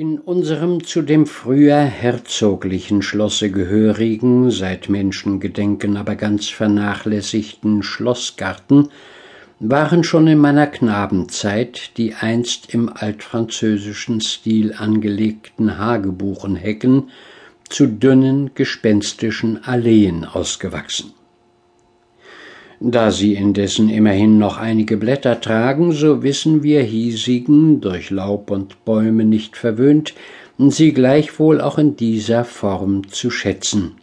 In unserem zu dem früher herzoglichen Schlosse gehörigen, seit Menschengedenken aber ganz vernachlässigten Schlossgarten waren schon in meiner Knabenzeit die einst im altfranzösischen Stil angelegten Hagebuchenhecken zu dünnen, gespenstischen Alleen ausgewachsen. Da sie indessen immerhin noch einige Blätter tragen, so wissen wir hiesigen, durch Laub und Bäume nicht verwöhnt, sie gleichwohl auch in dieser Form zu schätzen.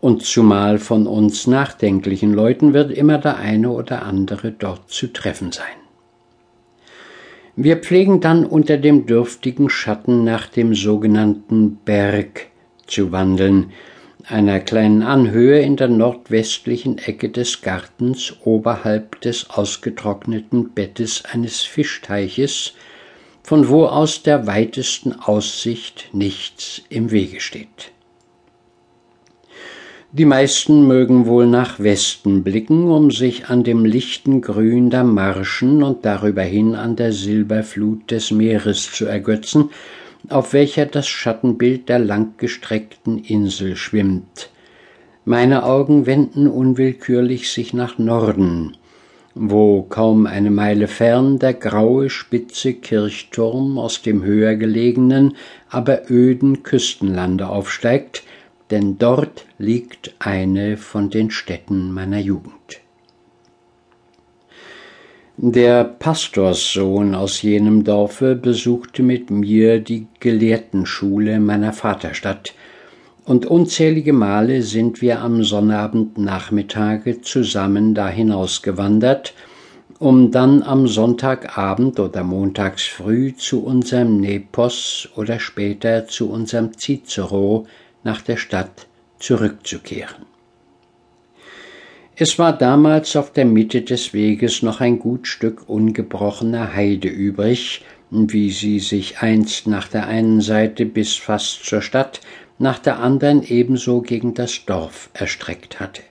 Und zumal von uns nachdenklichen Leuten wird immer der eine oder andere dort zu treffen sein. Wir pflegen dann unter dem dürftigen Schatten nach dem sogenannten Berg zu wandeln, einer kleinen Anhöhe in der nordwestlichen Ecke des Gartens oberhalb des ausgetrockneten Bettes eines Fischteiches, von wo aus der weitesten Aussicht nichts im Wege steht. Die meisten mögen wohl nach Westen blicken, um sich an dem lichten Grün der Marschen und darüber hin an der Silberflut des Meeres zu ergötzen, auf welcher das Schattenbild der langgestreckten Insel schwimmt. Meine Augen wenden unwillkürlich sich nach Norden, wo kaum eine Meile fern der graue spitze Kirchturm aus dem höher gelegenen, aber öden Küstenlande aufsteigt, denn dort liegt eine von den Städten meiner Jugend. Der Pastorssohn aus jenem Dorfe besuchte mit mir die Gelehrtenschule meiner Vaterstadt, und unzählige Male sind wir am Sonnabendnachmittage zusammen da hinausgewandert, um dann am Sonntagabend oder montags früh zu unserem Nepos oder später zu unserem Cicero nach der Stadt zurückzukehren. Es war damals auf der Mitte des Weges noch ein gut Stück ungebrochener Heide übrig, wie sie sich einst nach der einen Seite bis fast zur Stadt, nach der anderen ebenso gegen das Dorf erstreckt hatte.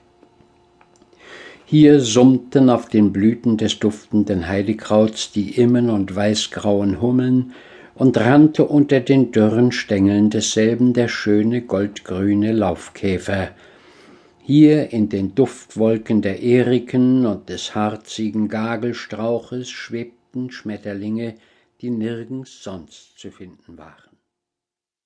Hier summten auf den Blüten des duftenden Heidekrauts die immen und weißgrauen Hummeln und rannte unter den dürren Stängeln desselben der schöne goldgrüne Laufkäfer, hier in den Duftwolken der Eriken und des harzigen Gagelstrauches schwebten Schmetterlinge, die nirgends sonst zu finden waren.